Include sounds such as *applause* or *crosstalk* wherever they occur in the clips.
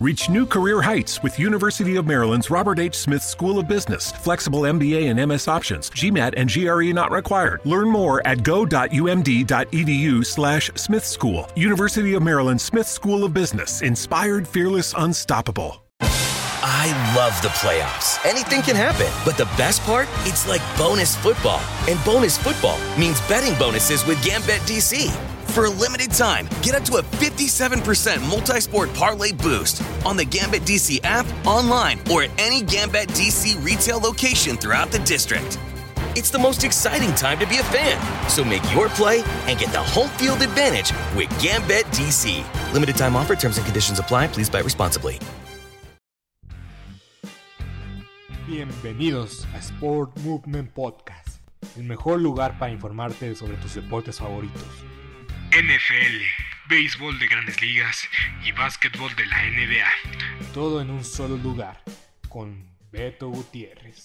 Reach new career heights with University of Maryland's Robert H. Smith School of Business. Flexible MBA and MS options. GMAT and GRE not required. Learn more at go.umd.edu slash Smith School. University of Maryland Smith School of Business. Inspired, fearless, unstoppable. I love the playoffs. Anything can happen. But the best part? It's like bonus football. And bonus football means betting bonuses with Gambit DC. For a limited time, get up to a 57% multi sport parlay boost on the Gambit DC app, online, or at any Gambit DC retail location throughout the district. It's the most exciting time to be a fan. So make your play and get the home field advantage with Gambit DC. Limited time offer, terms and conditions apply. Please buy responsibly. Bienvenidos a Sport Movement Podcast, el mejor lugar para informarte sobre tus deportes favoritos. NFL, béisbol de grandes ligas y básquetbol de la NBA. Todo en un solo lugar, con Beto Gutiérrez.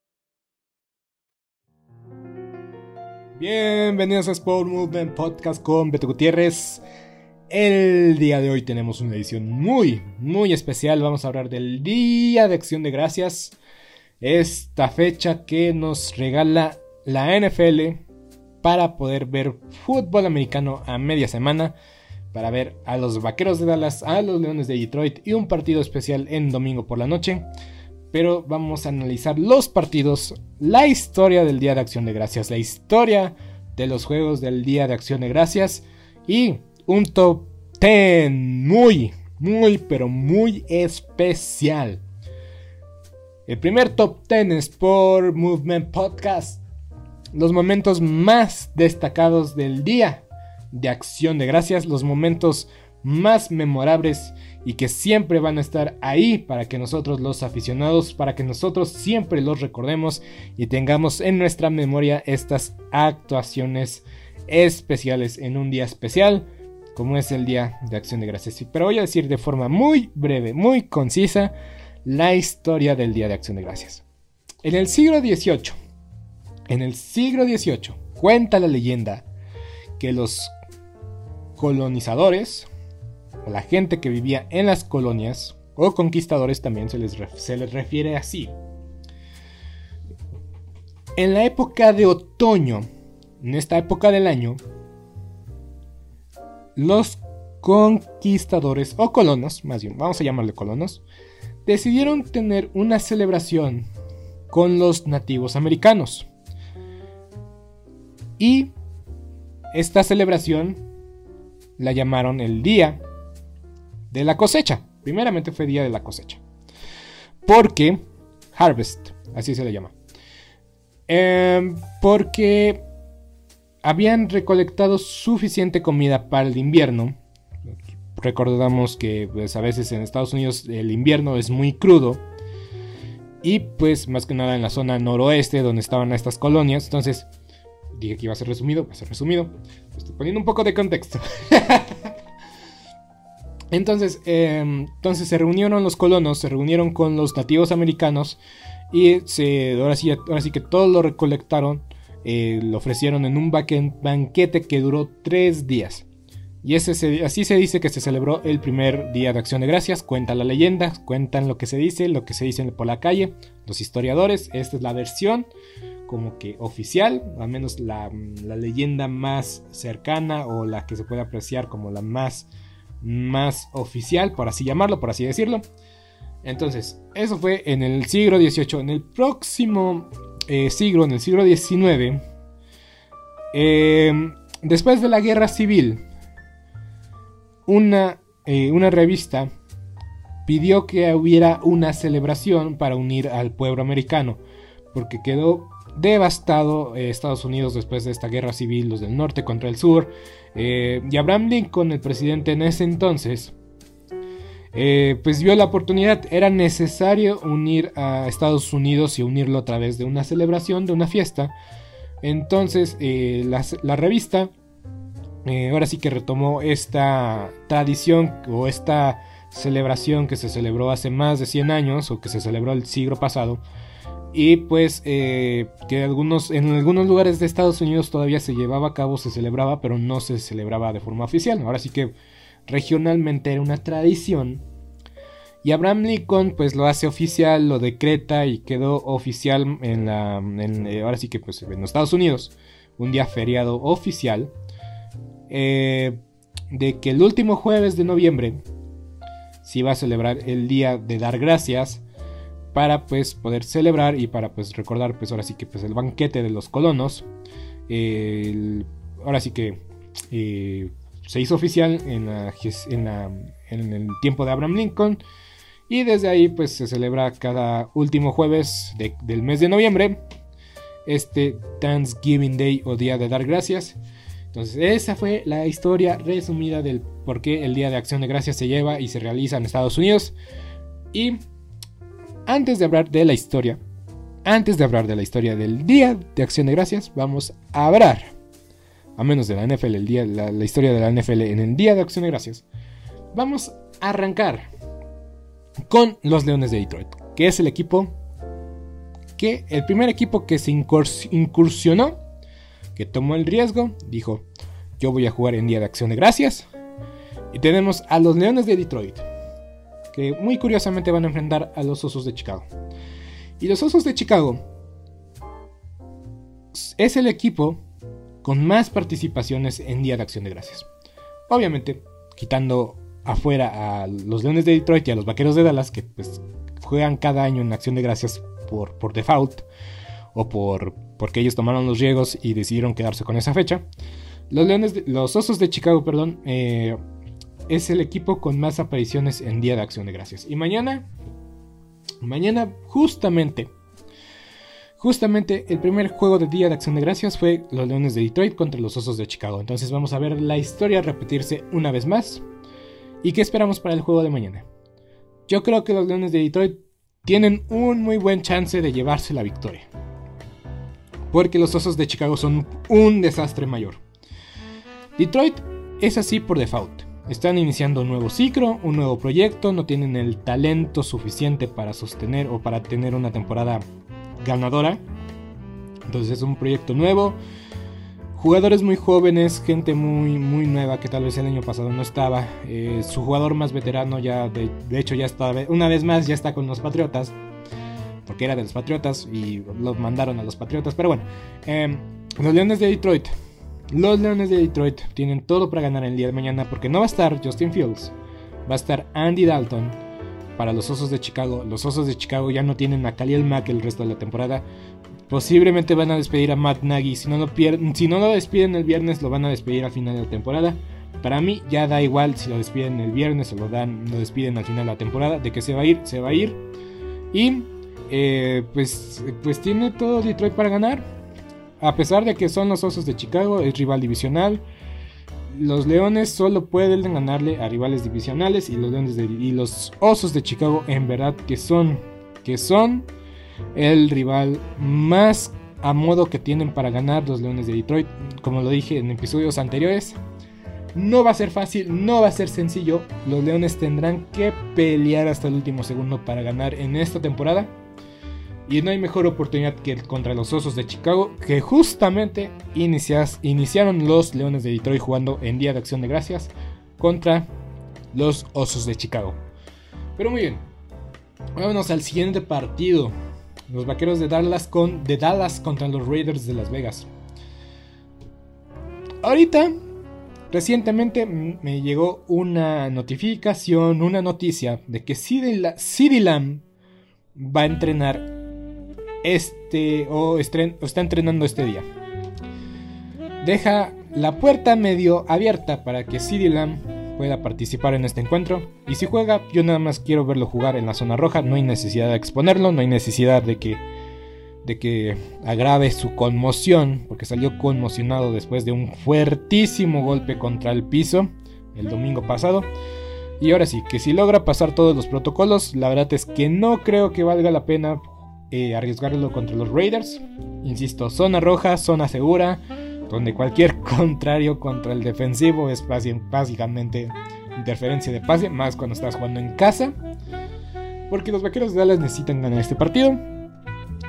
Bienvenidos a Sport Movement Podcast con Beto Gutiérrez. El día de hoy tenemos una edición muy, muy especial. Vamos a hablar del Día de Acción de Gracias. Esta fecha que nos regala la NFL para poder ver fútbol americano a media semana. Para ver a los Vaqueros de Dallas, a los Leones de Detroit y un partido especial en domingo por la noche pero vamos a analizar los partidos, la historia del Día de Acción de Gracias, la historia de los juegos del Día de Acción de Gracias y un top 10 muy, muy, pero muy especial. El primer top 10 es por Movement Podcast. Los momentos más destacados del Día de Acción de Gracias, los momentos más memorables y que siempre van a estar ahí para que nosotros los aficionados, para que nosotros siempre los recordemos y tengamos en nuestra memoria estas actuaciones especiales en un día especial como es el Día de Acción de Gracias. Pero voy a decir de forma muy breve, muy concisa, la historia del Día de Acción de Gracias. En el siglo XVIII, en el siglo XVIII, cuenta la leyenda que los colonizadores, la gente que vivía en las colonias, o conquistadores también se les, se les refiere así. En la época de otoño, en esta época del año, los conquistadores o colonos, más bien, vamos a llamarle colonos, decidieron tener una celebración con los nativos americanos. Y esta celebración la llamaron el Día de la cosecha. Primeramente fue día de la cosecha. Porque, harvest, así se le llama. Em, porque habían recolectado suficiente comida para el invierno. Recordamos que pues, a veces en Estados Unidos el invierno es muy crudo. Y pues más que nada en la zona noroeste donde estaban estas colonias. Entonces dije que iba a ser resumido, va a ser resumido. Estoy poniendo un poco de contexto. *laughs* Entonces, em, entonces se reunieron los colonos, se reunieron con los nativos americanos y se, ahora, sí, que todos lo recolectaron, eh, lo ofrecieron en un banquete que duró tres días. Y ese así se dice que se celebró el primer día de acción de gracias. Cuenta la leyenda, cuentan lo que se dice, lo que se dice por la calle, los historiadores. Esta es la versión como que oficial, al menos la leyenda más cercana o la que se puede apreciar como la más, más oficial, por así llamarlo, por así decirlo. Entonces, eso fue en el siglo XVIII. En el próximo eh, siglo, en el siglo XIX, eh, después de la guerra civil, una, eh, una revista pidió que hubiera una celebración para unir al pueblo americano, porque quedó devastado Estados Unidos después de esta guerra civil, los del norte contra el sur, y Abraham Lincoln, el presidente en ese entonces, eh, pues vio la oportunidad, era necesario unir a Estados Unidos y unirlo a través de una celebración, de una fiesta. Entonces eh, la, revista eh, ahora sí que retomó esta tradición o esta celebración que se celebró hace más de 100 años o que se celebró el siglo pasado. Y pues que algunos, en algunos lugares de Estados Unidos todavía se llevaba a cabo, se celebraba, pero no se celebraba de forma oficial. Ahora sí que regionalmente era una tradición. Y Abraham Lincoln pues lo hace oficial, lo decreta y quedó oficial en la... Eh, ahora sí que pues en Estados Unidos. Un día feriado oficial. Eh, de que el último jueves de noviembre se iba a celebrar el día de dar gracias para pues poder celebrar y para pues recordar pues ahora sí que pues el banquete de los colonos ahora sí que eh, se hizo oficial en, en, el tiempo de Abraham Lincoln. Y desde ahí pues se celebra cada último jueves del mes de noviembre este Thanksgiving Day o Día de Dar Gracias. Entonces esa fue la historia resumida del por qué el Día de Acción de Gracias se lleva y se realiza en Estados Unidos. Y antes de hablar de la historia, antes de hablar de la historia del Día de Acción de Gracias, vamos a hablar a menos de la NFL, el día, la, historia de la NFL en el Día de Acción de Gracias, vamos a arrancar con los Leones de Detroit, que es el equipo que, el primer equipo que se incursionó, que tomó el riesgo, dijo, yo voy a jugar en Día de Acción de Gracias. Y tenemos a los Leones de Detroit, que muy curiosamente van a enfrentar a los Osos de Chicago. Y los Osos de Chicago es el equipo con más participaciones en Día de Acción de Gracias. Obviamente, quitando afuera a los Leones de Detroit y a los Vaqueros de Dallas, que pues, juegan cada año en Acción de Gracias por, por default, o por porque ellos tomaron los riesgos y decidieron quedarse con esa fecha. Los, Leones los Osos de Chicago, perdón, eh, es el equipo con más apariciones en Día de Acción de Gracias. Y mañana, mañana justamente Justamente el primer juego de Día de Acción de Gracias fue los Leones de Detroit contra los Osos de Chicago. Entonces vamos a ver la historia repetirse una vez más. ¿Y qué esperamos para el juego de mañana? Yo creo que los Leones de Detroit tienen un muy buen chance de llevarse la victoria. Porque los Osos de Chicago son un desastre mayor. Detroit es así por default. Están iniciando un nuevo ciclo, un nuevo proyecto, no tienen el talento suficiente para sostener o para tener una temporada ganadora. Entonces es un proyecto nuevo. Jugadores muy jóvenes, gente muy, muy nueva que tal vez el año pasado no estaba. Eh, su jugador más veterano ya, de, hecho, ya está, una vez más, ya está con los Patriotas. Porque era de los Patriotas y los mandaron a los Patriotas. Pero bueno, em, los Leones de Detroit. Los Leones de Detroit tienen todo para ganar el día de mañana porque no va a estar Justin Fields. Va a estar Andy Dalton para los Osos de Chicago. Los Osos de Chicago ya no tienen a Khalil Mack el resto de la temporada. Posiblemente van a despedir a Matt Nagy. Si no, lo si no lo despiden el viernes, lo van a despedir al final de la temporada. Para mí ya da igual si lo despiden el viernes o lo, dan, lo despiden al final de la temporada. De que se va a ir, se va a ir. Y eh, pues, pues tiene todo Detroit para ganar. A pesar de que son los Osos de Chicago, es rival divisional los Leones solo pueden ganarle a rivales divisionales y los Leones y los Osos de Chicago en verdad que son que son el rival más a modo que tienen para ganar los Leones de Detroit, como lo dije en episodios anteriores. No va a ser fácil, no va a ser sencillo. Los Leones tendrán que pelear hasta el último segundo para ganar en esta temporada. Y no hay mejor oportunidad que contra los Osos de Chicago, que justamente iniciaron los Leones de Detroit jugando en Día de Acción de Gracias contra los Osos de Chicago. Pero muy bien, vámonos al siguiente partido. Los Vaqueros de Dallas, con, de Dallas contra los Raiders de Las Vegas. Ahorita Recientemente me llegó una notificación, una noticia de que CD Lamb va a entrenar este o, está entrenando este día. Deja la puerta medio abierta para que CD pueda participar en este encuentro. Y si juega, yo nada más quiero verlo jugar en la zona roja. No hay necesidad de exponerlo, no hay necesidad de que de que agrave su conmoción, porque salió conmocionado después de un fuertísimo golpe contra el piso el domingo pasado. Y ahora sí, que si logra pasar todos los protocolos, la verdad es que no creo que valga la pena eh, arriesgarlo contra los Raiders. Insisto, zona roja, zona segura, donde cualquier *laughs* contrario contra el defensivo es básicamente interferencia de pase, más cuando estás jugando en casa. Porque los vaqueros de Dallas necesitan ganar este partido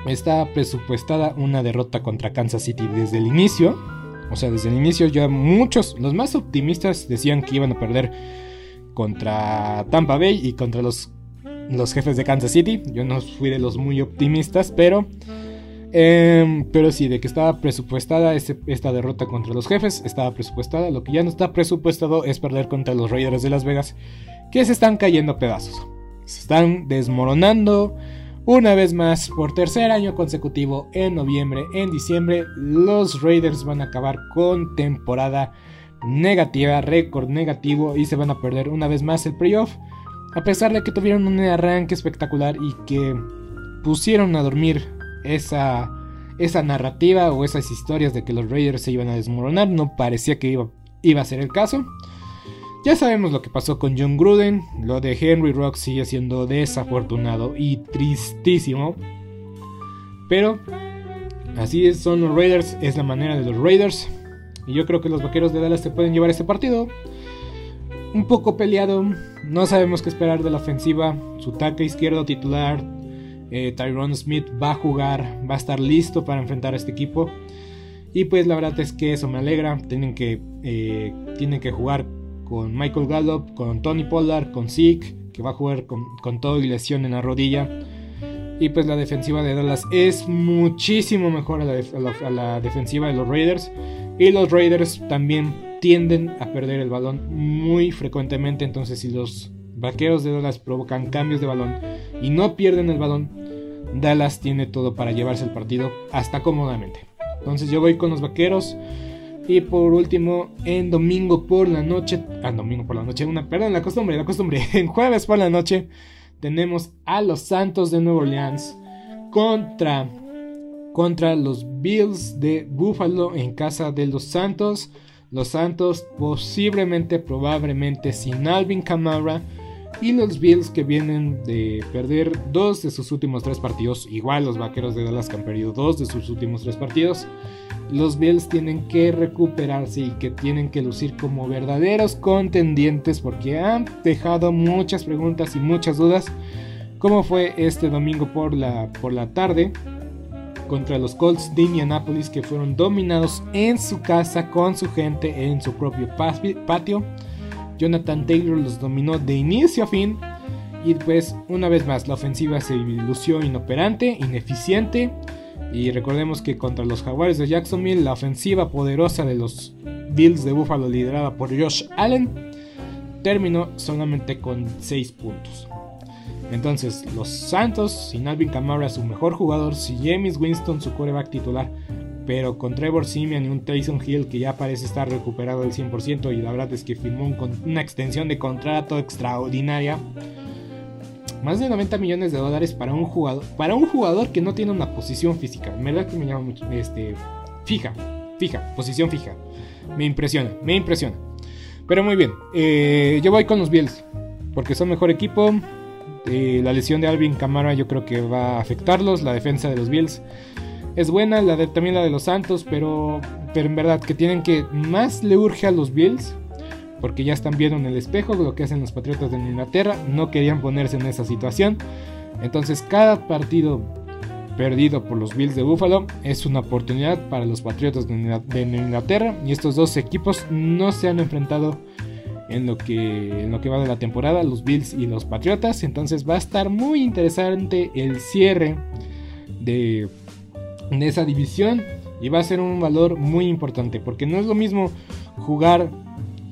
está presupuestada una derrota contra Kansas City desde el inicio. O sea, desde el inicio ya muchos, los más optimistas decían que iban a perder contra Tampa Bay y contra los, los jefes de Kansas City. Yo no fui de los muy optimistas, pero... Em, pero sí, de que estaba presupuestada esta derrota contra los jefes, estaba presupuestada. Lo que ya no está presupuestado es perder contra los Raiders de Las Vegas, que se están cayendo a pedazos. Se están desmoronando. Una vez más, por tercer año consecutivo, en noviembre, en diciembre, los Raiders van a acabar con temporada negativa, récord negativo y se van a perder una vez más el playoff. A pesar de que tuvieron un arranque espectacular y que pusieron a dormir esa, esa narrativa o esas historias de que los Raiders se iban a desmoronar, no parecía que iba, iba a ser el caso. Ya sabemos lo que pasó con John Gruden, lo de Henry Rock sigue siendo desafortunado y tristísimo. Pero así son los Raiders, es la manera de los Raiders. Y yo creo que los Vaqueros de Dallas se pueden llevar este partido. Un poco peleado, no sabemos qué esperar de la ofensiva. Su tackle izquierdo titular, eh, Tyrone Smith, va a jugar, va a estar listo para enfrentar a este equipo. Y pues la verdad es que eso me alegra. Tienen que, eh, tienen que jugar con Michael Gallup, con Tony Pollard, con Zeke, que va a jugar con, todo y lesión en la rodilla. Y pues la defensiva de Dallas es muchísimo mejor a la, defensiva de los Raiders. Y los Raiders también tienden a perder el balón muy frecuentemente. Entonces si los vaqueros de Dallas provocan cambios de balón y no pierden el balón, Dallas tiene todo para llevarse el partido hasta cómodamente. Entonces yo voy con los vaqueros. Y por último, en domingo por la noche, ah, domingo por la noche, una, perdón, la costumbre, la costumbre, *laughs* en jueves por la noche tenemos a los Santos de Nueva Orleans contra contra los Bills de Buffalo en casa de los Santos. Los Santos posiblemente, probablemente sin Alvin Kamara. Y los Bills que vienen de perder dos de sus últimos tres partidos. Igual los Vaqueros de Dallas que han perdido dos de sus últimos tres partidos los Bills tienen que recuperarse y que tienen que lucir como verdaderos contendientes porque han dejado muchas preguntas y muchas dudas. Como fue este domingo por la, por la tarde contra los Colts de Indianapolis que fueron dominados en su casa con su gente en su propio patio. Jonathan Taylor los dominó de inicio a fin. Y pues una vez más la ofensiva se lució inoperante, ineficiente y recordemos que contra los Jaguares de Jacksonville, la ofensiva poderosa de los Bills de Buffalo liderada por Josh Allen terminó solamente con 6 puntos. Entonces, los Santos, sin Alvin Kamara, su mejor jugador, si James Winston, su coreback titular, pero con Trevor Simeon y un Tyson Hill que ya parece estar recuperado al 100% y la verdad es que firmó una extensión de contrato extraordinaria más de 90 millones de dólares para un jugador, para un jugador que no tiene una posición física. En verdad que me llama este, fija, fija, posición fija. Me impresiona, me impresiona. Pero muy bien, eh, yo voy con los Bills, porque son mejor equipo. Eh, la lesión de Alvin Kamara yo creo que va a afectarlos. La defensa de los Bills es buena, la también la de los Santos, pero, pero en verdad que tienen que más le urge a los Bills porque ya están viendo en el espejo lo que hacen los Patriotas de Inglaterra, no querían ponerse en esa situación. Entonces cada partido perdido por los Bills de Buffalo es una oportunidad para los Patriotas de Inglaterra y estos dos equipos no se han enfrentado en lo que, en lo que va de la temporada, los Bills y los Patriotas. Entonces va a estar muy interesante el cierre de, de esa división y va a ser un valor muy importante porque no es lo mismo jugar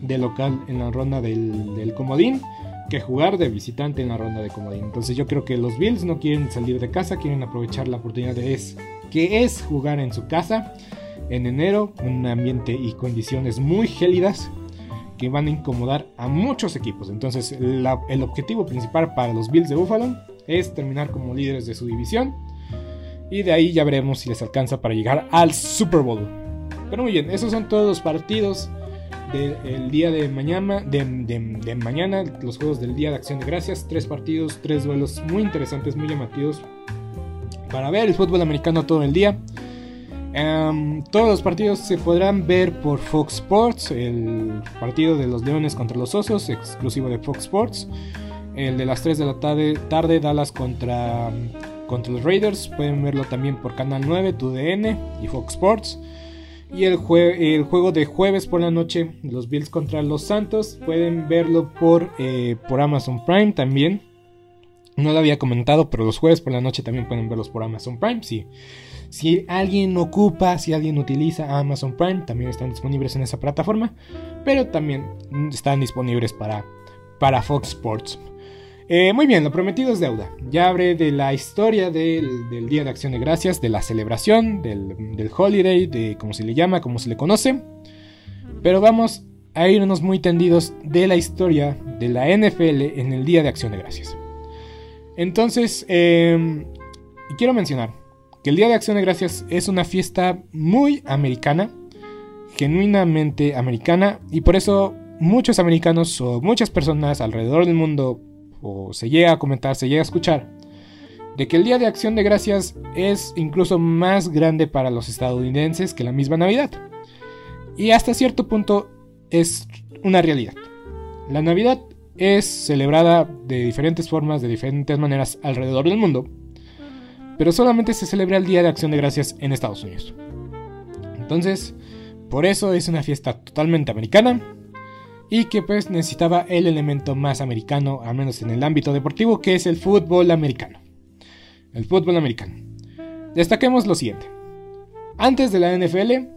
de local en la ronda del, del comodín que jugar de visitante en la ronda de comodín. Entonces yo creo que los Bills no quieren salir de casa, quieren aprovechar la oportunidad de es, que es jugar en su casa en enero, un ambiente y condiciones muy gélidas que van a incomodar a muchos equipos. Entonces el objetivo principal para los Bills de Buffalo es terminar como líderes de su división. Y de ahí ya veremos si les alcanza para llegar al Super Bowl. Pero muy bien, esos son todos los partidos del día de mañana, de, mañana, los juegos del Día de Acción de Gracias. Tres partidos, tres duelos muy interesantes, muy llamativos. Para ver el fútbol americano todo el día. Em, todos los partidos se podrán ver por Fox Sports. El partido de los Leones contra los Osos, exclusivo de Fox Sports. El de las 3 de la tarde, tarde Dallas contra, contra los Raiders. Pueden verlo también por Canal 9, TUDN y Fox Sports. Y el, el, juego de jueves por la noche, los Bills contra los Santos, pueden verlo por, eh, por Amazon Prime también. No lo había comentado, pero los jueves por la noche también pueden verlos por Amazon Prime. Sí. Si alguien ocupa, si alguien utiliza Amazon Prime, también están disponibles en esa plataforma. Pero también están disponibles para, para Fox Sports. Eh, muy bien, lo prometido es deuda. Ya hablé de la historia del, Día de Acción de Gracias, de la celebración, del, del, holiday, de cómo se le llama, cómo se le conoce. Pero vamos a irnos muy tendidos de la historia de la NFL en el Día de Acción de Gracias. Entonces, eh, quiero mencionar que el Día de Acción de Gracias es una fiesta muy americana, genuinamente americana, y por eso muchos americanos o muchas personas alrededor del mundo, se llega a comentar, se llega a escuchar, de que el Día de Acción de Gracias es incluso más grande para los estadounidenses que la misma Navidad. Y hasta cierto punto es una realidad. La Navidad es celebrada de diferentes formas, de diferentes maneras alrededor del mundo pero solamente se celebra el Día de Acción de Gracias en Estados Unidos. Entonces, por eso es una fiesta totalmente americana y que pues necesitaba el elemento más americano, al menos en el ámbito deportivo, que es el fútbol americano. El fútbol americano. Destaquemos lo siguiente. Antes de la NFL,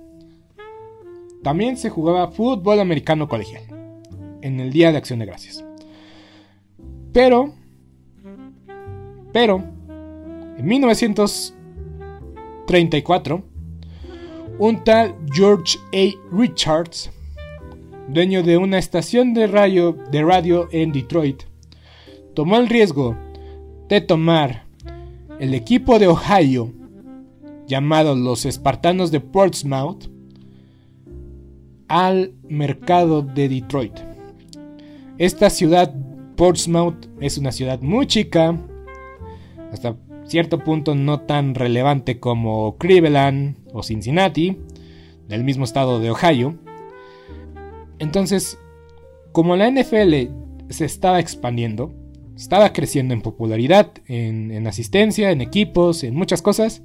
también se jugaba fútbol americano colegial, en el Día de Acción de Gracias. Pero, pero, en 1934, un tal George A. Richards, dueño de una estación de radio, de radio en Detroit, tomó el riesgo de tomar el equipo de Ohio, llamado los Espartanos de Portsmouth, al mercado de Detroit. Esta ciudad, Portsmouth, es una ciudad muy chica, hasta cierto punto no tan relevante como Cleveland o Cincinnati, del mismo estado de Ohio. Entonces, como la NFL se estaba expandiendo, estaba creciendo en popularidad, en, asistencia, en equipos, en muchas cosas,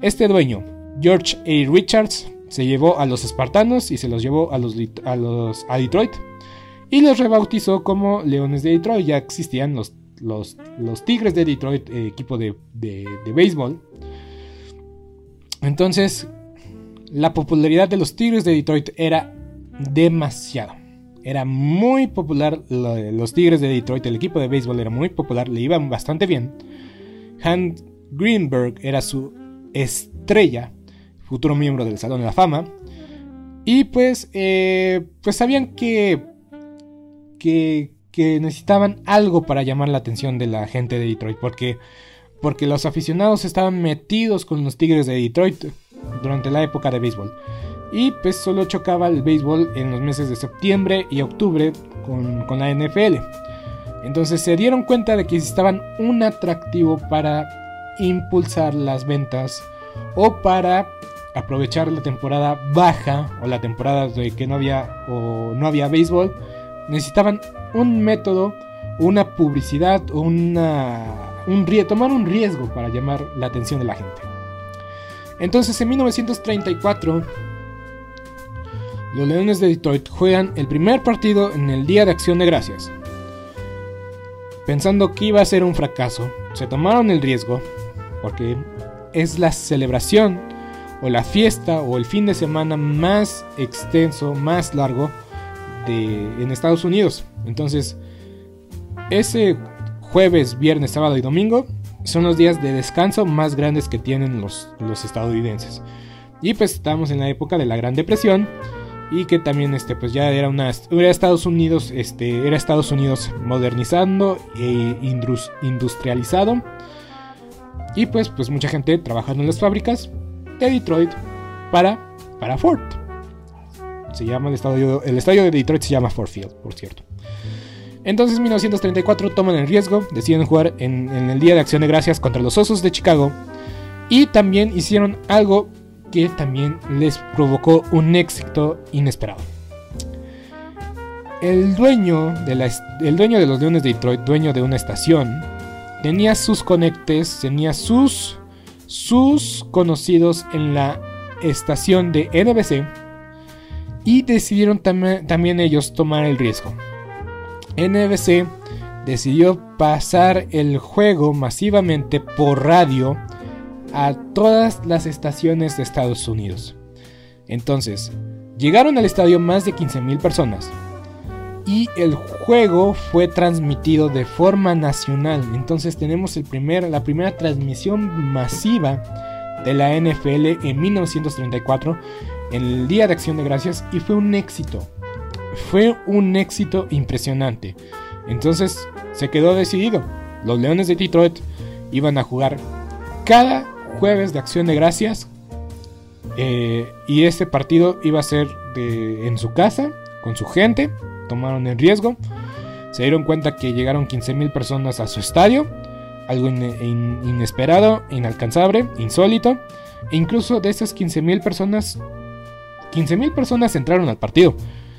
este dueño, George A. Richards, se llevó a los espartanos y se los llevó a los, a Detroit y los rebautizó como Leones de Detroit. Ya existían los los, Tigres de Detroit, eh, equipo de, de, béisbol. Entonces, la popularidad de los Tigres de Detroit era demasiado. Era muy popular los Tigres de Detroit, el equipo de béisbol era muy popular, le iban bastante bien. Hans Greenberg era su estrella, futuro miembro del Salón de la Fama. Y pues, eh, pues sabían que, que, necesitaban algo para llamar la atención de la gente de Detroit, porque, porque los aficionados estaban metidos con los Tigres de Detroit durante la época de béisbol. Y pues solo chocaba el béisbol en los meses de septiembre y octubre con, con la NFL. Entonces se dieron cuenta de que necesitaban un atractivo para impulsar las ventas o para aprovechar la temporada baja o la temporada de que no había o no había béisbol, necesitaban un método, una publicidad, una, un, tomar un riesgo para llamar la atención de la gente. Entonces en 1934 los Leones de Detroit juegan el primer partido en el Día de Acción de Gracias. Pensando que iba a ser un fracaso, se tomaron el riesgo porque es la celebración o la fiesta o el fin de semana más extenso, más largo en Estados Unidos. Entonces, ese jueves, viernes, sábado y domingo son los días de descanso más grandes que tienen los, los estadounidenses. Y pues estamos en la época de la Gran Depresión y que también este pues ya era una era Estados Unidos este era Estados Unidos modernizando e industrializado y pues pues mucha gente trabajando en las fábricas de Detroit para para Ford se llama el estadio de Detroit se llama Ford Field por cierto. Entonces en 1934 toman el riesgo deciden jugar en, el día de acción de gracias contra los Osos de Chicago. Y también hicieron algo que también les provocó un éxito inesperado. El dueño, de dueño de los Leones de Detroit, dueño de una estación, tenía sus conectes, tenía sus, sus conocidos en la estación de NBC y decidieron también ellos tomar el riesgo. NBC decidió pasar el juego masivamente por radio a todas las estaciones de Estados Unidos. Entonces, llegaron al estadio más de 15.000 personas y el juego fue transmitido de forma nacional. Entonces tenemos el primer, la primera transmisión masiva de la NFL en 1934, en el Día de Acción de Gracias, y fue un éxito. Fue un éxito impresionante. Entonces se quedó decidido. Los Leones de Detroit iban a jugar cada jueves de acción de gracias. Eh, y este partido iba a ser en su casa, con su gente. Tomaron el riesgo. Se dieron cuenta que llegaron 15.000 personas a su estadio. Algo inesperado, inalcanzable, insólito. E incluso de esas 15.000 personas, 15.000 personas entraron al partido.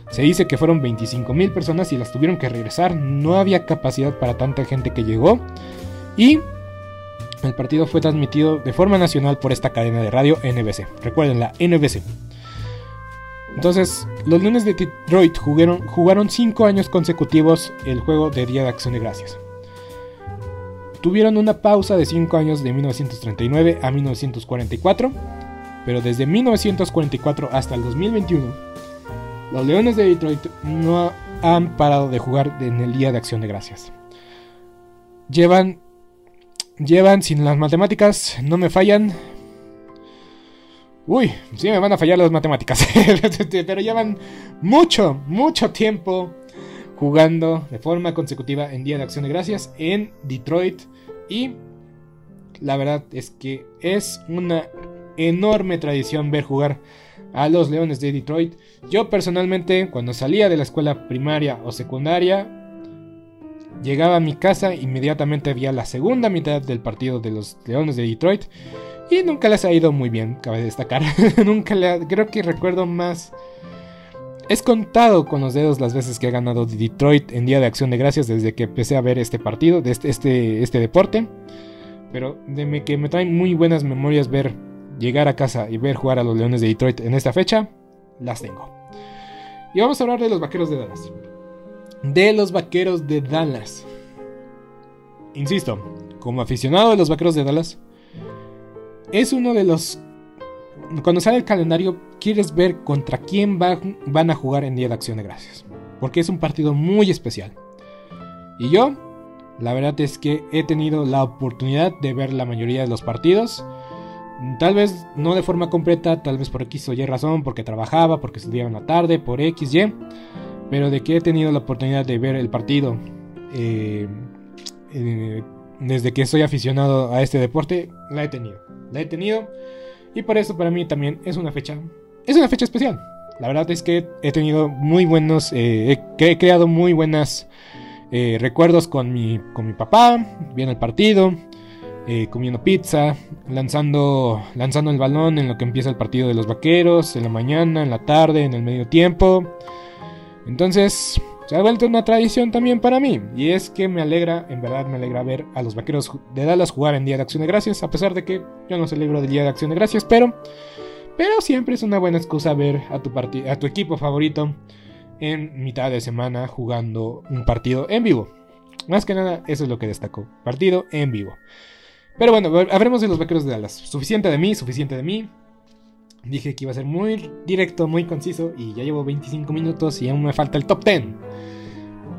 Se dice que fueron 25.000 personas y las tuvieron que regresar. No había capacidad para tanta gente que llegó. Y el partido fue transmitido de forma nacional por esta cadena de radio NBC. Recuerden, la NBC. Entonces, los Leones de Detroit jugaron, jugaron cinco años consecutivos el juego de Día de Acción de Gracias. Tuvieron una pausa de 5 años de 1939 a 1944, pero desde 1944 hasta el 2021, los Leones de Detroit no han parado de jugar en el Día de Acción de Gracias. Llevan Llevan, sin las matemáticas, no me fallan. Uy, sí me van a fallar las matemáticas. *laughs* Pero llevan mucho, mucho tiempo jugando de forma consecutiva en Día de Acción de Gracias en Detroit. Y la verdad es que es una enorme tradición ver jugar a los Leones de Detroit. Yo personalmente, cuando salía de la escuela primaria o secundaria, Llegaba a mi casa, inmediatamente había la segunda mitad del partido de los Leones de Detroit. Y nunca les ha ido muy bien, cabe destacar. *laughs* nunca le creo que recuerdo más. Es contado con los dedos las veces que ha ganado Detroit en Día de Acción de Gracias desde que empecé a ver este partido, este, este, este deporte. Pero de que me traen muy buenas memorias ver llegar a casa y ver jugar a los Leones de Detroit en esta fecha, las tengo. Y vamos a hablar de los Vaqueros de Dallas de los Vaqueros de Dallas. Insisto, como aficionado de los Vaqueros de Dallas, es uno de los... Cuando sale el calendario, quieres ver contra quién van a jugar en Día de Acción de Gracias. Porque es un partido muy especial. Y yo, la verdad es que he tenido la oportunidad de ver la mayoría de los partidos. Tal vez no de forma completa, tal vez por X o Y razón, porque trabajaba, porque estudiaba en la tarde, por X, Y. Pero de que he tenido la oportunidad de ver el partido eh, eh, desde que soy aficionado a este deporte, la he tenido. La he tenido. Y por eso para mí también es una fecha. Es una fecha especial. La verdad es que he tenido muy buenos. Eh, he, creado muy buenas recuerdos con mi, con mi papá. Viendo el partido. Eh, comiendo pizza, lanzando, lanzando el balón en lo que empieza el partido de los vaqueros, en la mañana, en la tarde, en el medio tiempo. Entonces, se ha vuelto una tradición también para mí. Y es que me alegra, en verdad me alegra ver a los vaqueros de Dallas jugar en Día de Acción de Gracias. A pesar de que yo no celebro el Día de Acción de Gracias, pero, pero siempre es una buena excusa ver a tu, a tu equipo favorito en mitad de semana jugando un partido en vivo. Más que nada, eso es lo que destacó. Partido en vivo. Pero bueno, hablemos de los vaqueros de Dallas. Suficiente de mí, suficiente de mí. Dije que iba a ser muy directo, muy conciso y ya llevo 25 minutos y aún me falta el top 10.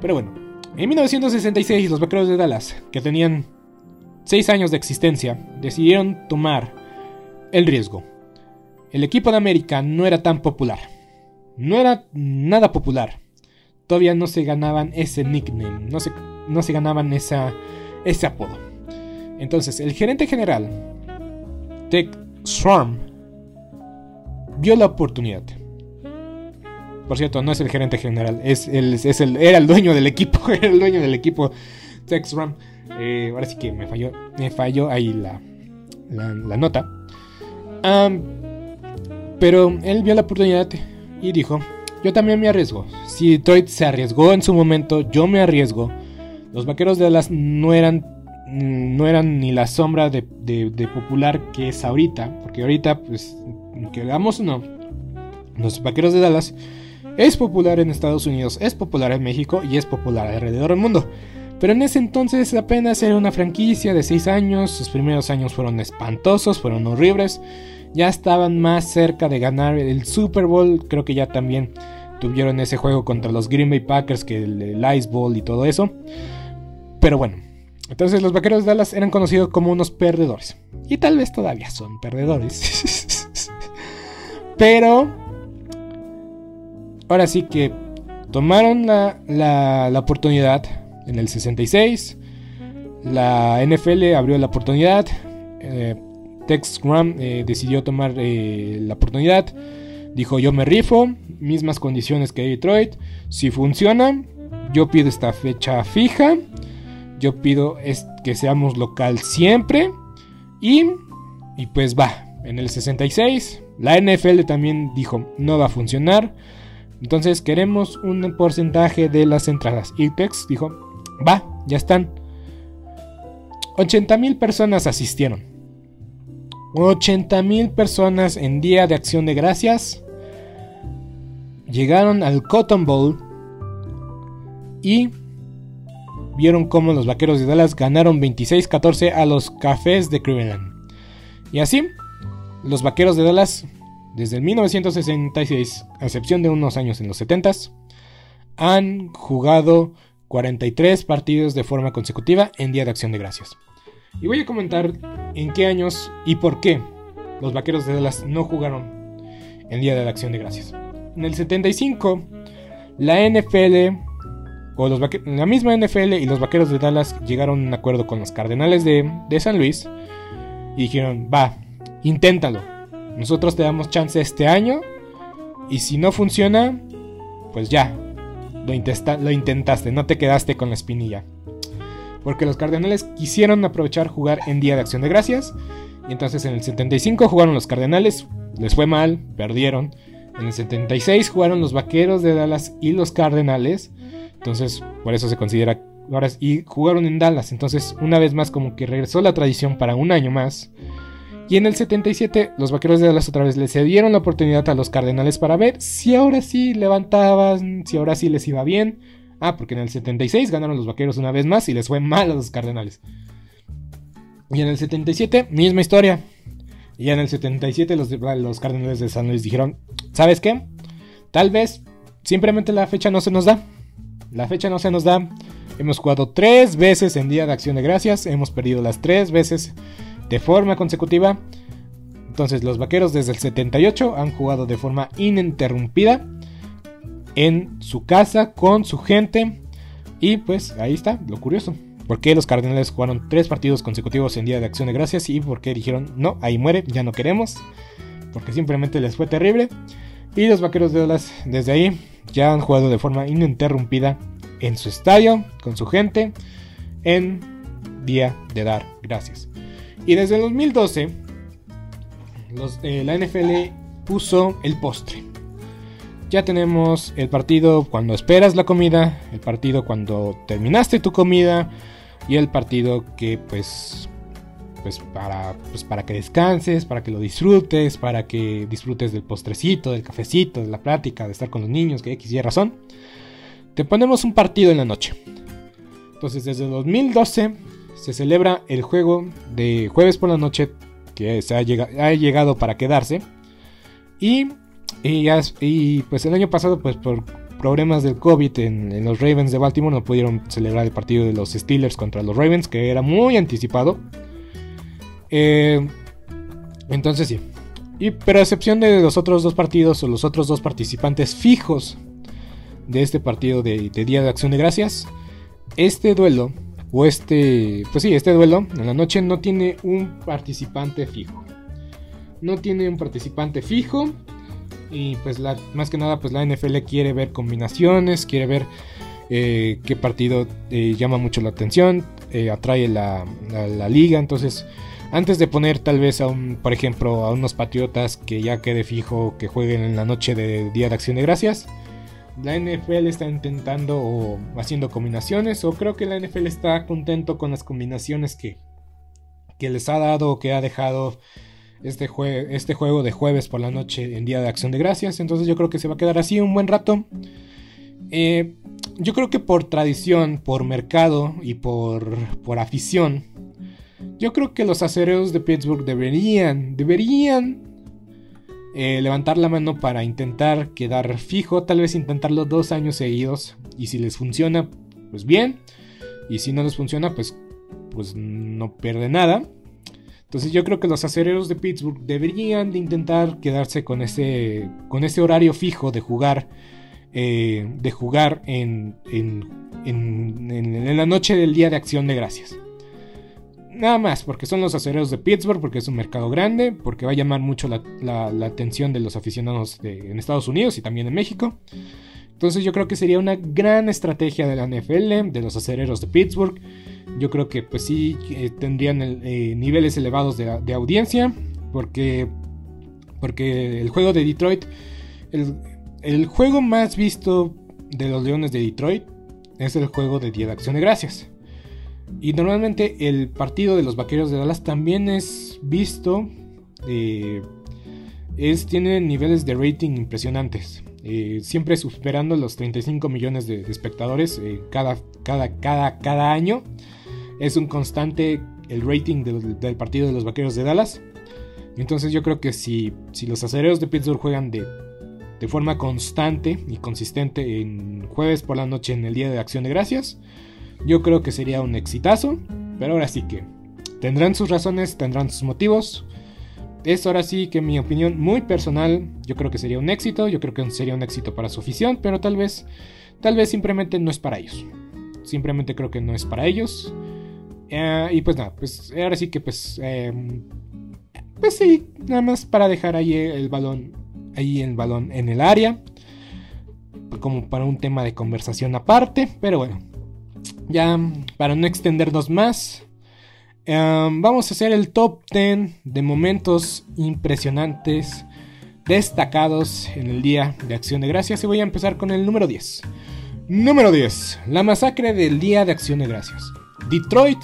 Pero bueno, en 1966 los vaqueros de Dallas, que tenían 6 años de existencia, decidieron tomar el riesgo. El equipo de América no era tan popular. No era nada popular. Todavía no se ganaban ese nickname, no se, no se ganaban esa, ese apodo. Entonces, el gerente general, Tech Swarm, vio la oportunidad. Por cierto, no es el gerente general, es el, es el, era el dueño del equipo, *laughs* era el dueño del equipo TechSram. Eh, ahora sí que me falló, me falló ahí la, la, nota. pero él vio la oportunidad y dijo, yo también me arriesgo. Si Detroit se arriesgó en su momento, yo me arriesgo. Los vaqueros de Dallas no eran, no eran ni la sombra de, popular que es ahorita. Porque ahorita, pues, que hagamos o no, los vaqueros de Dallas es popular en Estados Unidos, es popular en México y es popular alrededor del mundo. Pero en ese entonces apenas era una franquicia de 6 años, sus primeros años fueron espantosos, fueron horribles, ya estaban más cerca de ganar el Super Bowl, creo que ya también tuvieron ese juego contra los Green Bay Packers, que el, Ice Bowl y todo eso. Pero bueno, entonces los Vaqueros de Dallas eran conocidos como unos perdedores. Y tal vez todavía son perdedores. *laughs* Pero ahora sí que tomaron la, la, oportunidad en el 66. La NFL abrió la oportunidad. Eh, Tex Graham eh, decidió tomar eh, la oportunidad. Dijo yo me rifo. Mismas condiciones que Detroit. Si funciona, yo pido esta fecha fija. Yo pido que seamos local siempre. Y, y pues va. En el 66 la NFL también dijo, no va a funcionar. Entonces queremos un porcentaje de las entradas. Y Tex dijo, va, ya están. 80 mil personas asistieron. 80 mil personas en Día de Acción de Gracias llegaron al Cotton Bowl y vieron cómo los Vaqueros de Dallas ganaron 26-14 a los Cafés de Cleveland. Y así los Vaqueros de Dallas, desde el 1966, a excepción de unos años en los 70 han jugado 43 partidos de forma consecutiva en Día de Acción de Gracias. Y voy a comentar en qué años y por qué los Vaqueros de Dallas no jugaron en Día de Acción de Gracias. En el 75, la NFL, los la misma NFL y los Vaqueros de Dallas llegaron a un acuerdo con los Cardenales de, de San Luis y dijeron, va, inténtalo. Nosotros te damos chance este año. Y si no funciona, pues ya. Lo, lo intentaste, no te quedaste con la espinilla. Porque los Cardenales quisieron aprovechar jugar en Día de Acción de Gracias. Y entonces en el 75 jugaron los Cardenales. Les fue mal, perdieron. En el 76 jugaron los Vaqueros de Dallas y los Cardenales. Entonces, por eso se considera. Y jugaron en Dallas. Entonces, una vez más, como que regresó la tradición para un año más. Y en el 77 los Vaqueros de Dallas otra vez le cedieron la oportunidad a los Cardenales para ver si ahora sí levantaban, si ahora sí les iba bien. Ah, porque en el 76 ganaron los Vaqueros una vez más y les fue mal a los Cardenales. Y en el 77, misma historia. Y en el 77 los, los Cardenales de San Luis dijeron, ¿sabes qué? Tal vez simplemente la fecha no se nos da. La fecha no se nos da. Hemos jugado tres veces en Día de Acción de Gracias. Hemos perdido las tres veces de forma consecutiva. Entonces los Vaqueros desde el 78 han jugado de forma ininterrumpida en su casa con su gente. Y pues ahí está lo curioso. ¿Por qué los Cardenales jugaron tres partidos consecutivos en Día de Acción de Gracias? Y por qué dijeron, no, ahí muere, ya no queremos. Porque simplemente les fue terrible. Y los Vaqueros de Dallas desde ahí ya han jugado de forma ininterrumpida en su estadio, con su gente, en Día de Dar Gracias. Y desde el 2012, eh, la NFL puso el postre. Ya tenemos el partido cuando esperas la comida, el partido cuando terminaste tu comida y el partido que pues pues para, pues para que descanses, para que lo disfrutes, para que disfrutes del postrecito, del cafecito, de la plática, de estar con los niños, que X y razón. Te ponemos un partido en la noche. Entonces desde 2012 se celebra el juego de jueves por la noche que se ha, llegado, para quedarse. Y, y, pues el año pasado pues por problemas del COVID en, los Ravens de Baltimore no pudieron celebrar el partido de los Steelers contra los Ravens que era muy anticipado. Eh, entonces sí. Y, pero a excepción de los otros dos partidos o los otros dos participantes fijos de este partido de, Día de Acción de Gracias, este duelo, o este, pues sí, este duelo en la noche no tiene un participante fijo. No tiene un participante fijo. Y pues la, más que nada, pues la NFL quiere ver combinaciones, quiere ver eh, qué partido eh, llama mucho la atención, atrae la, la liga. Entonces, antes de poner tal vez a un, por ejemplo, a unos patriotas que ya quede fijo que jueguen en la noche de Día de Acción de Gracias, la NFL está intentando o haciendo combinaciones, o creo que la NFL está contento con las combinaciones que, que les ha dado o que ha dejado este, este juego de jueves por la noche en Día de Acción de Gracias. Entonces yo creo que se va a quedar así un buen rato. Eh, yo creo que por tradición, por mercado y por, por afición, yo creo que los acereros de Pittsburgh deberían, deberían eh, levantar la mano para intentar quedar fijo, tal vez intentarlo dos años seguidos. Y si les funciona, pues bien. Y si no les funciona, pues, pues no pierde nada. Entonces yo creo que los acereros de Pittsburgh deberían de intentar quedarse con ese, con ese horario fijo de jugar, eh, de jugar en, en, en la noche del Día de Acción de Gracias. Nada más, porque son los acereros de Pittsburgh, porque es un mercado grande, porque va a llamar mucho la, atención de los aficionados en Estados Unidos y también en México. Entonces yo creo que sería una gran estrategia de la NFL, de los acereros de Pittsburgh. Yo creo que pues sí tendrían eh, niveles elevados de, audiencia, porque, porque el juego de Detroit, el, el juego más visto de los Leones de Detroit es el juego de Día de Acción de Gracias. Y normalmente el partido de los Vaqueros de Dallas también es visto. Eh, es, tiene niveles de rating impresionantes. Eh, siempre superando los 35 millones de, espectadores eh, cada, cada, cada, cada año. Es un constante el rating del, partido de los Vaqueros de Dallas. Entonces yo creo que si, si los acereros de Pittsburgh juegan de, de forma constante y consistente en jueves por la noche en el Día de Acción de Gracias, yo creo que sería un exitazo, pero ahora sí que tendrán sus razones, tendrán sus motivos. Es ahora sí que mi opinión muy personal, yo creo que sería un éxito, yo creo que sería un éxito para su afición, pero tal vez, tal vez simplemente no es para ellos. Simplemente creo que no es para ellos. Eh, y pues nada, pues ahora sí que pues, em, pues sí, nada más para dejar ahí el balón, ahí el balón en el área, como para un tema de conversación aparte, pero bueno, ya para no extendernos más, em, vamos a hacer el top 10 de momentos impresionantes destacados en el Día de Acción de Gracias y voy a empezar con el número 10. Número 10. La masacre del Día de Acción de Gracias. Detroit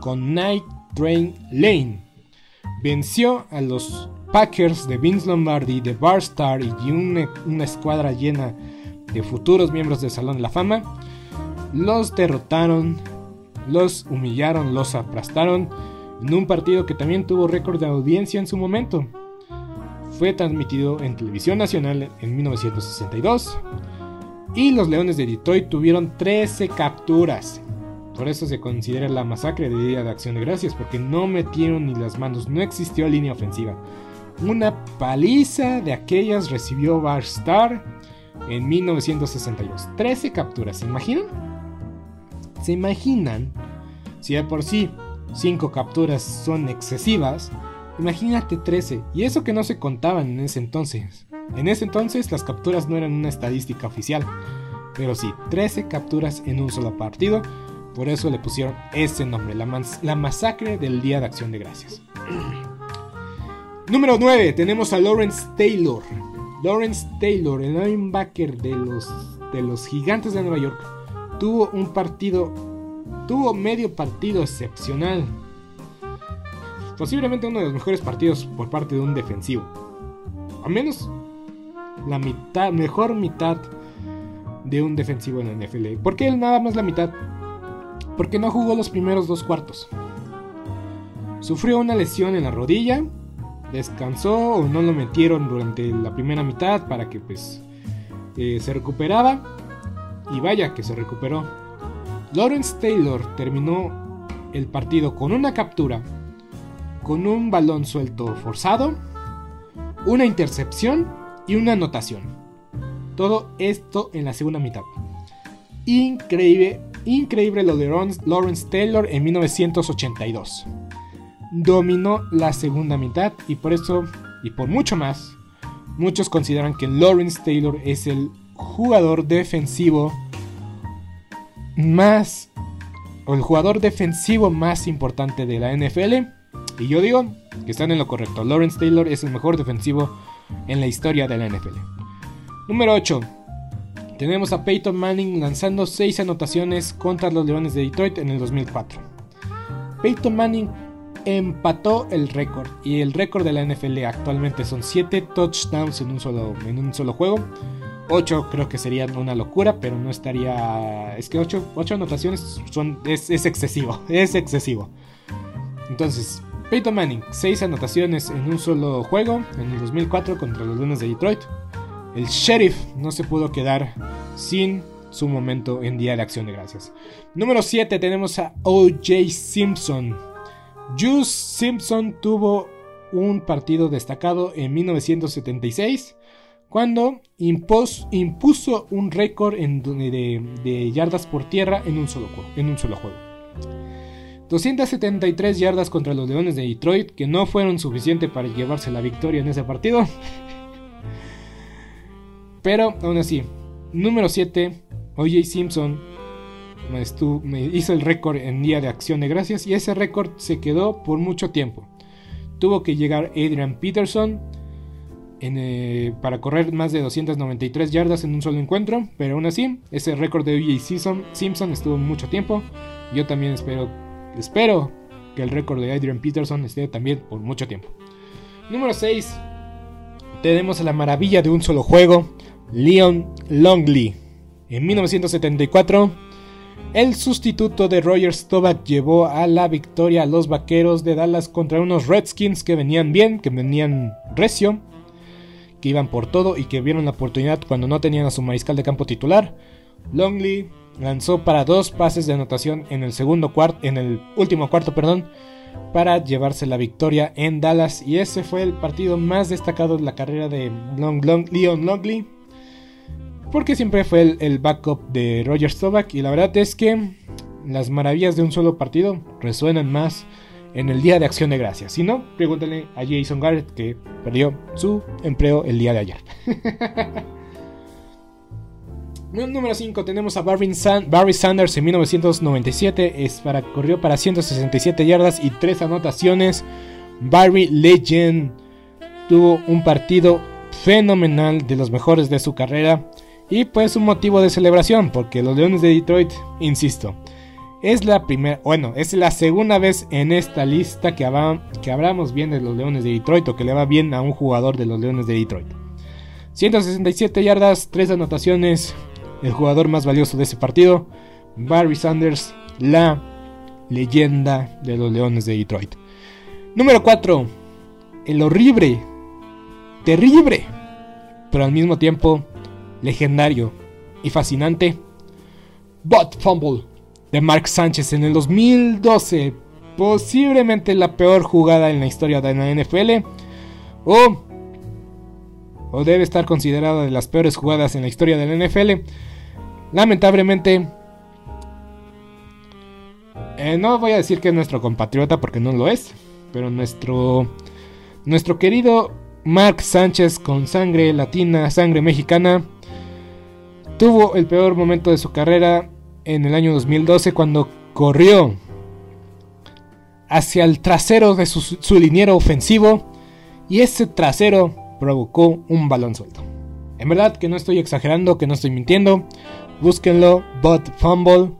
con Night Train Lane venció a los Packers de Vince Lombardi, de Barstar y una, una escuadra llena de futuros miembros del Salón de la Fama los derrotaron, los humillaron, los aplastaron en un partido que también tuvo récord de audiencia en su momento. Fue transmitido en televisión nacional en 1962 y los Leones de Detroit tuvieron 13 capturas. Por eso se considera la masacre de Día de Acción de Gracias, porque no metieron ni las manos, no existió línea ofensiva. Una paliza de aquellas recibió Barstar en 1962. 13 capturas, ¿se imaginan? ¿Se imaginan? Si de por sí 5 capturas son excesivas, imagínate 13. Y eso que no se contaban en ese entonces. En ese entonces las capturas no eran una estadística oficial. Pero sí, 13 capturas en un solo partido Por eso le pusieron ese nombre, la, masacre del Día de Acción de Gracias. *clears throat* Número 9, tenemos a Lawrence Taylor. Lawrence Taylor, el linebacker de los, de los gigantes de Nueva York, tuvo un partido, tuvo medio partido excepcional. Posiblemente uno de los mejores partidos por parte de un defensivo. A menos la mitad, mejor mitad de un defensivo en la NFL. ¿Por qué nada más la mitad? Porque no jugó los primeros dos cuartos. Sufrió una lesión en la rodilla, descansó o no lo metieron durante la primera mitad para que pues eh, se recuperaba. Y vaya que se recuperó. Lawrence Taylor terminó el partido con una captura, con un balón suelto forzado, una intercepción y una anotación. Todo esto en la segunda mitad. Increíble, increíble lo de Lawrence Taylor en 1982. Dominó la segunda mitad y por eso, y por mucho más, muchos consideran que Lawrence Taylor es el jugador defensivo más, o el jugador defensivo más importante de la NFL. Y yo digo que están en lo correcto. Lawrence Taylor es el mejor defensivo en la historia de la NFL. Número 8. Tenemos a Peyton Manning lanzando 6 anotaciones contra los Leones de Detroit en el 2004. Peyton Manning empató el récord y el récord de la NFL actualmente son 7 touchdowns en un solo, en un solo juego. 8 creo que serían una locura, pero no estaría... Es que 8, anotaciones son, es, es excesivo, *laughs* es excesivo. Entonces, Peyton Manning, 6 anotaciones en un solo juego en el 2004 contra los Leones de Detroit. El Sheriff no se pudo quedar sin su momento en Día de Acción de Gracias. Número 7 tenemos a O.J. Simpson. Juice Simpson tuvo un partido destacado en 1976 cuando impuso un récord de, de, yardas por tierra en un solo, en juego. 273 yardas contra los Leones de Detroit, que no fueron suficientes para llevarse la victoria en ese partido. *laughs* Pero aún así, número 7, OJ Simpson me, hizo el récord en día de acción de gracias y ese récord se quedó por mucho tiempo. Tuvo que llegar Adrian Peterson eh, para correr más de 293 yardas en un solo encuentro, pero aún así, ese récord de OJ Simpson, estuvo mucho tiempo. Yo también espero Espero que el récord de Adrian Peterson esté también por mucho tiempo. Número 6. Tenemos la maravilla de un solo juego, Leon Longley. En 1974, el sustituto de Roger Staubach llevó a la victoria a los vaqueros de Dallas contra unos Redskins que venían bien, que venían recio, que iban por todo y que vieron la oportunidad cuando no tenían a su mariscal de campo titular. Longley lanzó para dos pases de anotación en el segundo cuarto, en el último cuarto, perdón, para llevarse la victoria en Dallas y ese fue el partido más destacado de la carrera de Long, Long, Leon Longley porque siempre fue el, backup de Roger Staubach y la verdad es que las maravillas de un solo partido resuenan más en el día de acción de gracias. Si no, pregúntale a Jason Garrett que perdió su empleo el día de ayer. *laughs* Número 5 tenemos a Barry, Sanders en 1997. Es para, corrió para 167 yardas y 3 anotaciones. Barry Legend tuvo un partido fenomenal de los mejores de su carrera. Y pues un motivo de celebración porque los Leones de Detroit, insisto, es la primera, bueno, es la segunda vez en esta lista que, que hablamos bien de los Leones de Detroit o que le va bien a un jugador de los Leones de Detroit. 167 yardas, 3 anotaciones, el jugador más valioso de ese partido, Barry Sanders, la leyenda de los Leones de Detroit. Número 4. El horrible, terrible, pero al mismo tiempo legendario y fascinante Bot Fumble de Mark Sánchez en el 2012. Posiblemente la peor jugada en la historia de la NFL. O, o debe estar considerada de las peores jugadas en la historia de la NFL. Lamentablemente, eh, no voy a decir que es nuestro compatriota porque no lo es, pero nuestro, nuestro querido Mark Sánchez con sangre latina, sangre mexicana, tuvo el peor momento de su carrera en el año 2012 cuando corrió hacia el trasero de su, su liniero ofensivo y ese trasero provocó un balón suelto. En verdad que no estoy exagerando, que no estoy mintiendo. Búsquenlo, Bot Fumble.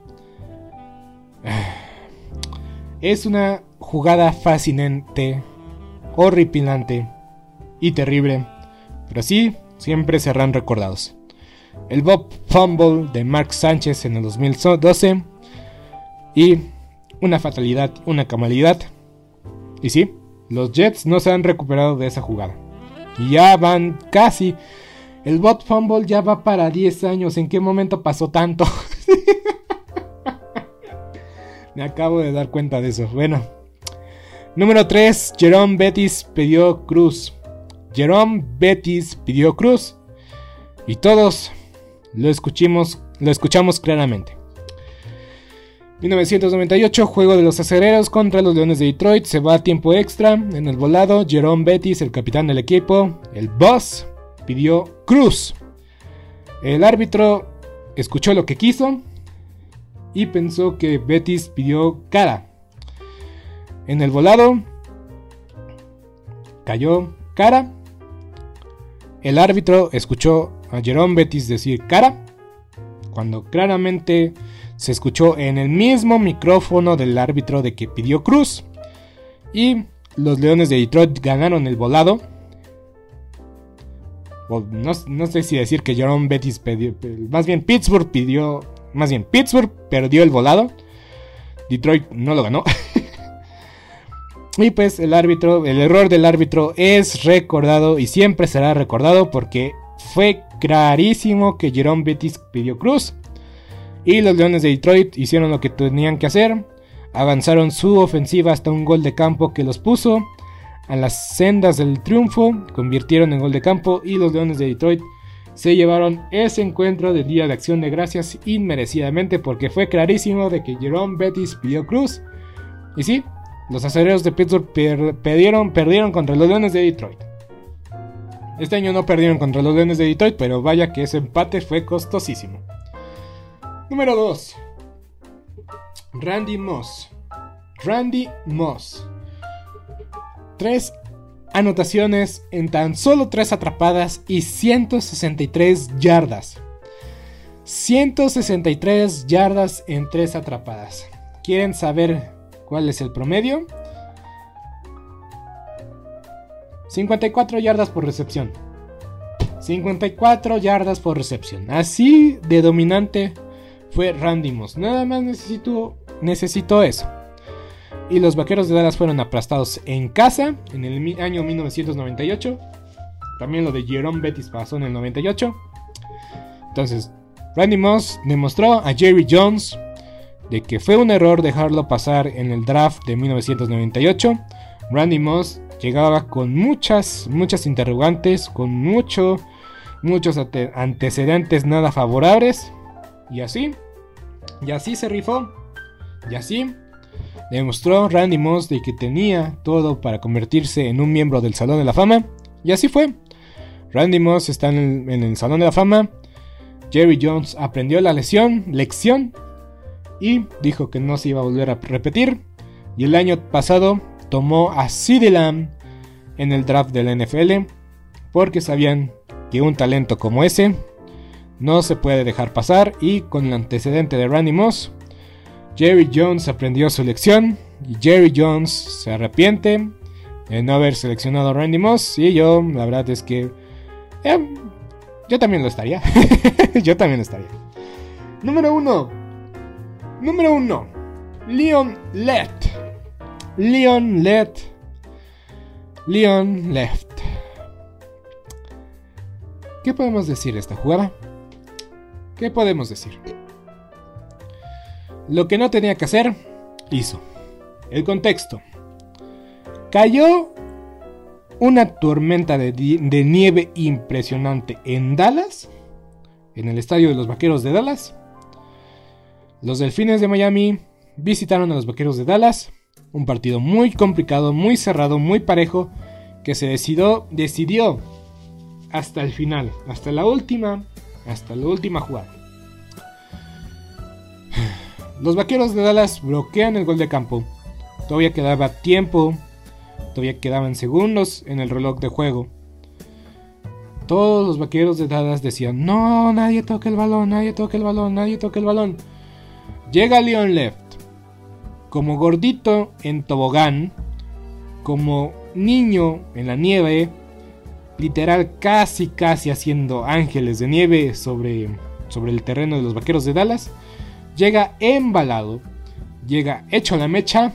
*sighs* Es una jugada fascinante, horripilante y terrible, pero sí, siempre serán recordados. El Bob Fumble de Mark Sánchez en el 2012 y una fatalidad, una camalidad. Y sí, los Jets no se han recuperado de esa jugada. Y ya van casi. El bot fumble ya va para 10 años. ¿En qué momento pasó tanto? *laughs* Me acabo de dar cuenta de eso. Bueno. Número 3. Jerome Bettis pidió cruz. Jerome Bettis pidió cruz. Y todos lo escuchamos, lo escuchamos claramente. 1998, juego de los acereros contra los Leones de Detroit. Se va a tiempo extra. En el volado, Jerome Bettis, el capitán del equipo, el boss, pidió cruz. El árbitro escuchó lo que quiso y pensó que Bettis pidió cara. En el volado, cayó cara. El árbitro escuchó a Jerome Bettis decir cara. Cuando claramente se escuchó en el mismo micrófono del árbitro de que pidió cruz. Y los Leones de Detroit ganaron el volado. no, sé si decir que Jerome Bettis pidió. Más bien Pittsburgh pidió. Más bien Pittsburgh perdió el volado. Detroit no lo ganó. *laughs* y pues el árbitro, el error del árbitro es recordado y siempre será recordado porque fue clarísimo que Jerome Bettis pidió cruz. Y los Leones de Detroit hicieron lo que tenían que hacer. Avanzaron su ofensiva hasta un gol de campo que los puso a las sendas del triunfo. Convirtieron en gol de campo y los Leones de Detroit se llevaron ese encuentro del Día de Acción de Gracias inmerecidamente porque fue clarísimo de que Jerome Bettis pidió cruz. Y sí, los acereros de Pittsburgh perdieron, perdieron contra los Leones de Detroit. Este año no perdieron contra los Leones de Detroit, pero vaya que ese empate fue costosísimo. Número 2. Randy Moss. Randy Moss. Tres anotaciones en tan solo tres atrapadas y 163 yardas. 163 yardas en tres atrapadas. ¿Quieren saber cuál es el promedio? 54 yardas por recepción. 54 yardas por recepción. Así de dominante fue Randy Moss. Nada más necesito, eso. Y los vaqueros de Dallas fueron aplastados en casa en el año 1998. También lo de Jerome Bettis pasó en el 98. Entonces, Randy Moss demostró a Jerry Jones de que fue un error dejarlo pasar en el draft de 1998. Randy Moss llegaba con muchas, muchas interrogantes, con mucho, muchos antecedentes nada favorables. Y así, y así se rifó. Y así demostró Randy Moss de que tenía todo para convertirse en un miembro del Salón de la Fama. Y así fue. Randy Moss está en el, Salón de la Fama. Jerry Jones aprendió la lección, y dijo que no se iba a volver a repetir. Y el año pasado tomó a CeeDee Lamb en el draft de la NFL porque sabían que un talento como ese no se puede dejar pasar y con el antecedente de Randy Moss, Jerry Jones aprendió su lección y Jerry Jones se arrepiente de no haber seleccionado a Randy Moss y yo la verdad es que eh, yo también lo estaría. *laughs* yo también lo estaría. Número 1. Número 1. Leon Left. Leon Left. Leon Left. ¿Qué podemos decir de esta jugada? ¿Qué podemos decir? Lo que no tenía que hacer, hizo. El contexto. Cayó una tormenta de, nieve impresionante en Dallas, en el estadio de los Vaqueros de Dallas. Los Delfines de Miami visitaron a los Vaqueros de Dallas. Un partido muy complicado, muy cerrado, muy parejo, que se decidió, decidió hasta el final, hasta la última hasta la última jugada. *sighs* Los vaqueros de Dallas bloquean el gol de campo. Todavía quedaba tiempo, todavía quedaban segundos en el reloj de juego. Todos los vaqueros de Dallas decían, no, nadie toque el balón, nadie toque el balón, nadie toque el balón. Llega Leon Left, como gordito en tobogán, como niño en la nieve, literal casi casi haciendo ángeles de nieve sobre, sobre el terreno de los vaqueros de Dallas, llega embalado, llega hecho la mecha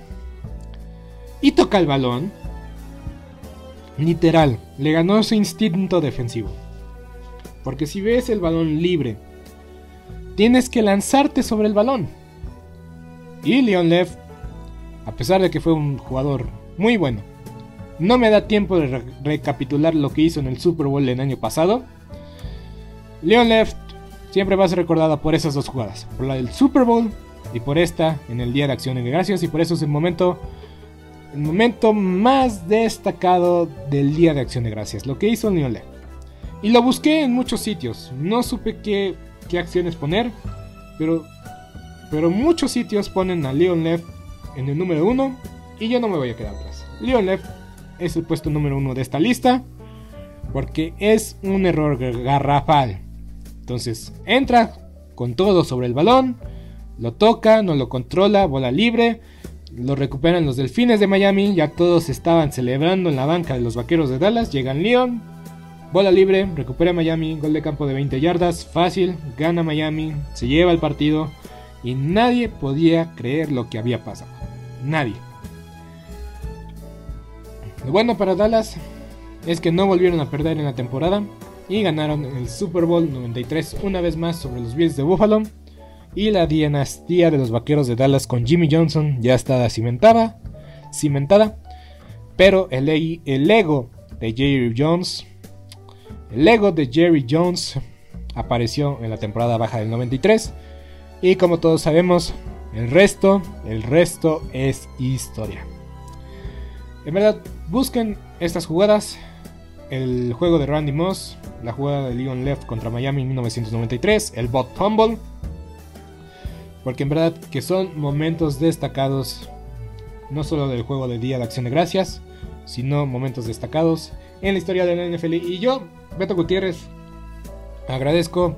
y toca el balón Literal, le ganó su instinto defensivo. Porque si ves el balón libre, tienes que lanzarte sobre el balón. Y Leon Lev, a pesar de que fue un jugador muy bueno, no me da tiempo de recapitular lo que hizo en el Super Bowl el año pasado. Leon Left siempre va a ser recordada por esas dos jugadas, por la del Super Bowl y por esta en el Día de Acción de Gracias y por eso es el momento el momento más destacado del Día de Acción de Gracias, lo que hizo Leon Y lo busqué en muchos sitios, no supe qué, qué acciones poner, pero, pero muchos sitios ponen a Leon Lev en el número uno y yo no me voy a quedar atrás. Leon Lev es el puesto número uno de esta lista porque es un error garrafal. Entonces entra con todo sobre el balón, lo toca, no lo controla, bola libre lo recuperan los Delfines de Miami, ya todos estaban celebrando en la banca de los Vaqueros de Dallas, llegan Leon, bola libre, recupera Miami, gol de campo de 20 yardas, fácil, gana Miami, se lleva el partido y nadie podía creer lo que había pasado. Nadie. Lo bueno para Dallas es que no volvieron a perder en la temporada y ganaron el Super Bowl 93 una vez más sobre los Bills de Buffalo y la dinastía de los vaqueros de Dallas con Jimmy Johnson ya estaba cimentada, cimentada pero el, el ego de Jerry Jones, el ego de Jerry Jones apareció en la temporada baja del 93 y como todos sabemos, el resto, el resto es historia. En verdad, busquen estas jugadas. El juego de Randy Moss, la jugada de Leon Left contra Miami en 1993, el bot Fumble, porque en verdad que son momentos destacados, no solo del juego de Día de Acción de Gracias, sino momentos destacados en la historia de la NFL. Y yo, Beto Gutiérrez, agradezco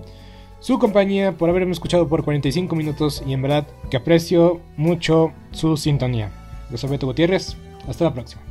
su compañía por haberme escuchado por 45 minutos y en verdad que aprecio mucho su sintonía. Yo soy Beto Gutiérrez, hasta la próxima.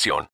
información.